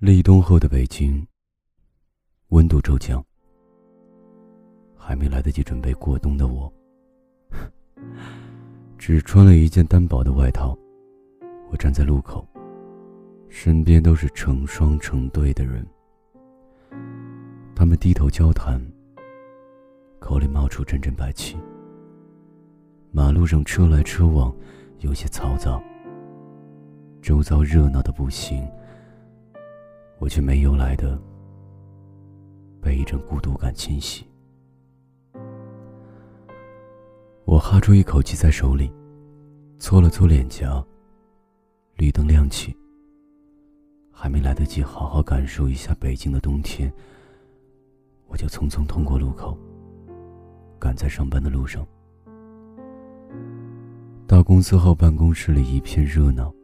立冬后的北京，温度骤降。还没来得及准备过冬的我，只穿了一件单薄的外套。我站在路口，身边都是成双成对的人，他们低头交谈，口里冒出阵阵白气。马路上车来车往，有些嘈杂，周遭热闹的不行。我却没由来的被一阵孤独感侵袭。我哈出一口气，在手里搓了搓脸颊。绿灯亮起，还没来得及好好感受一下北京的冬天，我就匆匆通过路口，赶在上班的路上。到公司后，办公室里一片热闹，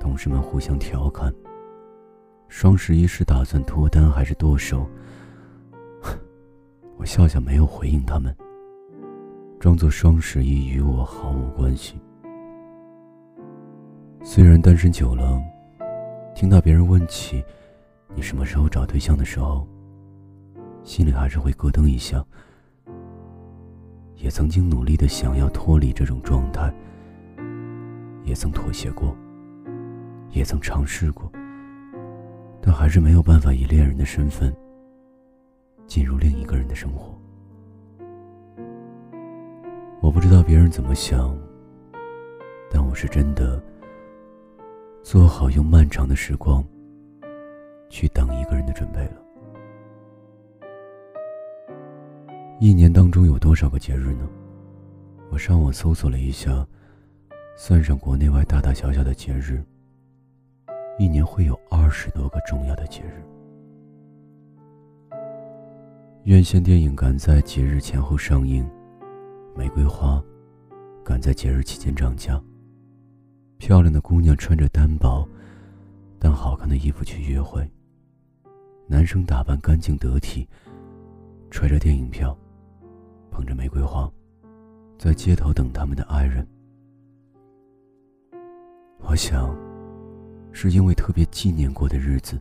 同事们互相调侃。双十一是打算脱单还是剁手？我笑笑，没有回应他们，装作双十一与我毫无关系。虽然单身久了，听到别人问起你什么时候找对象的时候，心里还是会咯噔一下。也曾经努力的想要脱离这种状态，也曾妥协过，也曾尝试过。但还是没有办法以恋人的身份进入另一个人的生活。我不知道别人怎么想，但我是真的做好用漫长的时光去等一个人的准备了。一年当中有多少个节日呢？我上网搜索了一下，算上国内外大大小小的节日。一年会有二十多个重要的节日，院线电影赶在节日前后上映，玫瑰花赶在节日期间涨价，漂亮的姑娘穿着单薄但好看的衣服去约会，男生打扮干净得体，揣着电影票，捧着玫瑰花，在街头等他们的爱人。我想。是因为特别纪念过的日子，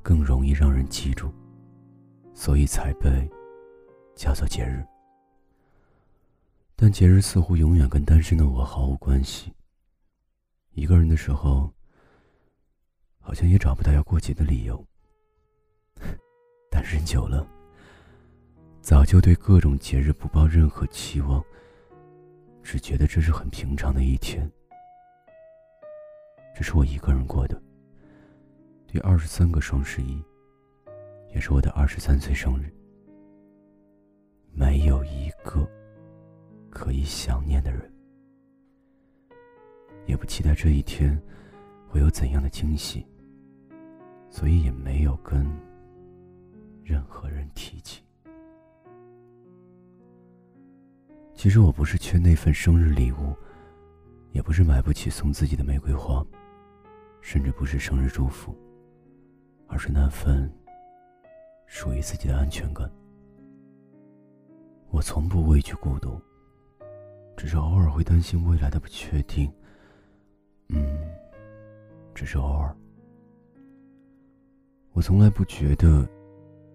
更容易让人记住，所以才被叫做节日。但节日似乎永远跟单身的我毫无关系。一个人的时候，好像也找不到要过节的理由。单身久了，早就对各种节日不抱任何期望，只觉得这是很平常的一天。这是我一个人过的。第二十三个双十一，也是我的二十三岁生日。没有一个可以想念的人，也不期待这一天会有怎样的惊喜，所以也没有跟任何人提起。其实我不是缺那份生日礼物，也不是买不起送自己的玫瑰花。甚至不是生日祝福，而是那份属于自己的安全感。我从不畏惧孤独，只是偶尔会担心未来的不确定。嗯，只是偶尔。我从来不觉得，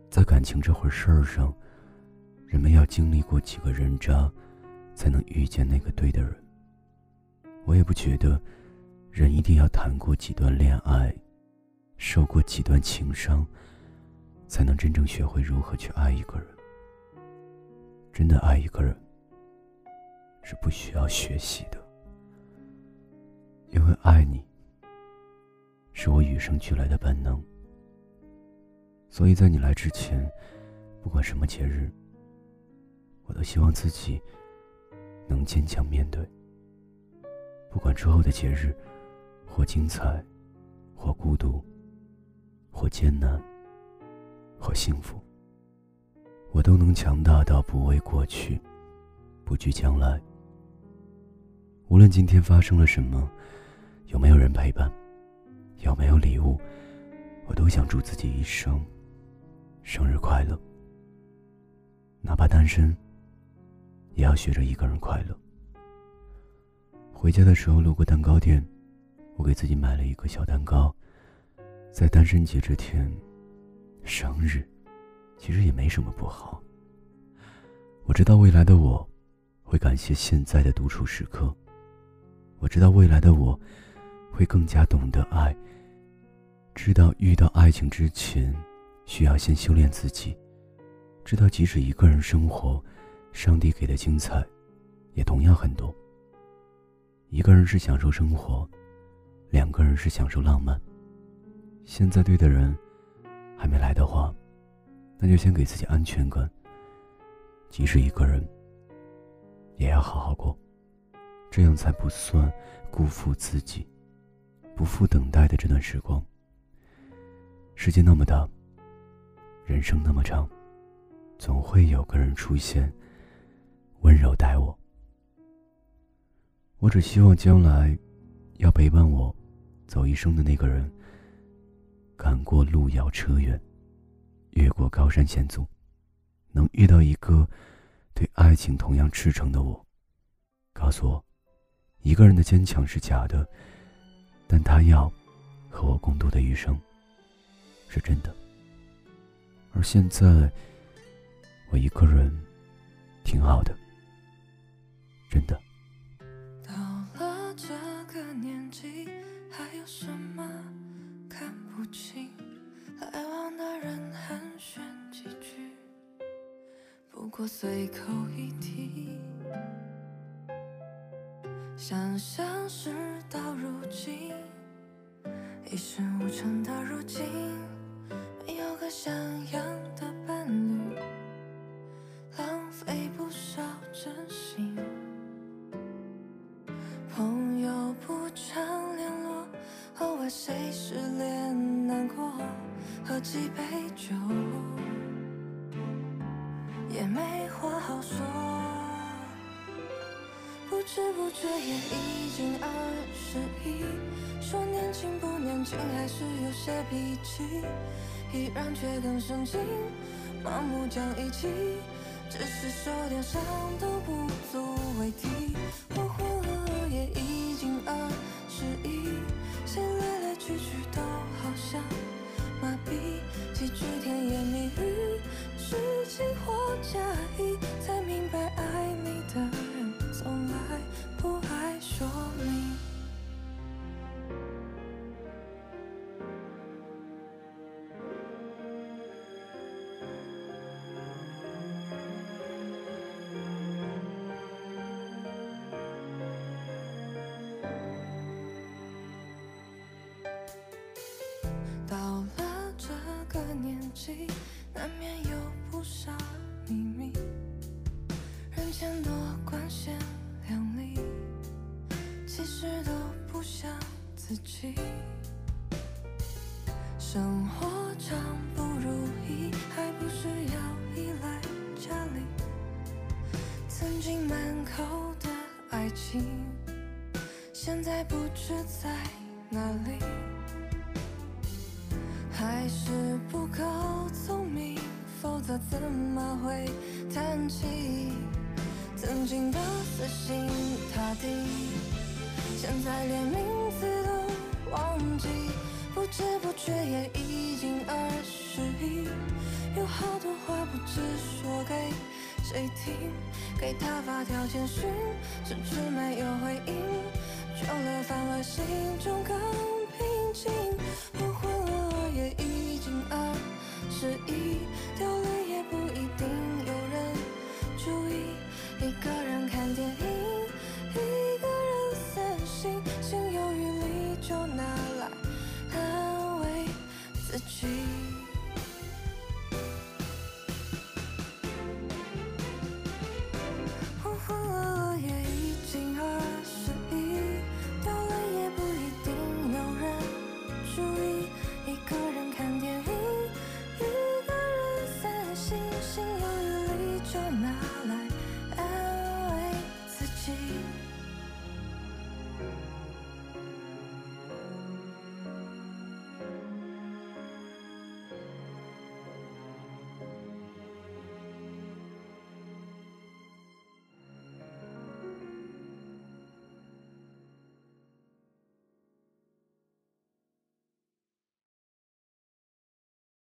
在感情这回事儿上，人们要经历过几个人渣，才能遇见那个对的人。我也不觉得。人一定要谈过几段恋爱，受过几段情伤，才能真正学会如何去爱一个人。真的爱一个人，是不需要学习的，因为爱你，是我与生俱来的本能。所以在你来之前，不管什么节日，我都希望自己能坚强面对。不管之后的节日。或精彩，或孤独，或艰难，或幸福，我都能强大到不畏过去，不惧将来。无论今天发生了什么，有没有人陪伴，有没有礼物，我都想祝自己一生生日快乐。哪怕单身，也要学着一个人快乐。回家的时候路过蛋糕店。我给自己买了一个小蛋糕，在单身节这天，生日，其实也没什么不好。我知道未来的我，会感谢现在的独处时刻。我知道未来的我，会更加懂得爱。知道遇到爱情之前，需要先修炼自己。知道即使一个人生活，上帝给的精彩，也同样很多。一个人是享受生活，两个人是享受浪漫。现在对的人还没来的话，那就先给自己安全感。即使一个人，也要好好过，这样才不算辜负自己，不负等待的这段时光。世界那么大，人生那么长，总会有个人出现，温柔待我。我只希望将来，要陪伴我走一生的那个人，赶过路遥车远，越过高山险阻。能遇到一个对爱情同样赤诚的我，告诉我，一个人的坚强是假的，但他要和我共度的余生是真的。而现在，我一个人挺好的，真的。过随口一提，想象事到如今，一事无成的如今，没有个像样的伴侣，浪费不少真心。朋友不常联络，偶尔谁失恋难过，喝几杯酒。没话好说，不知不觉也已经二十一。说年轻不年轻，还是有些脾气，依然却更生劲，盲目讲义气，只是受点伤都不足为提。我活了也已经二十一，谁来来去去都好像麻痹，几句甜言蜜语。是情话假意，才明白爱你的人从来不爱说明。到了这个年纪。难免有不少秘密，人前多光鲜亮丽，其实都不像自己。生活常不如意，还不是要依赖家里。曾经满口的爱情，现在不知在哪里。还是不够他怎么会叹气？曾经的死心塌地，现在连名字都忘记。不知不觉也已经二十一，有好多话不知说给谁听。给他发条简讯，迟迟没有回应。久了，反而，心中更平静。不欢了，也已经二十一。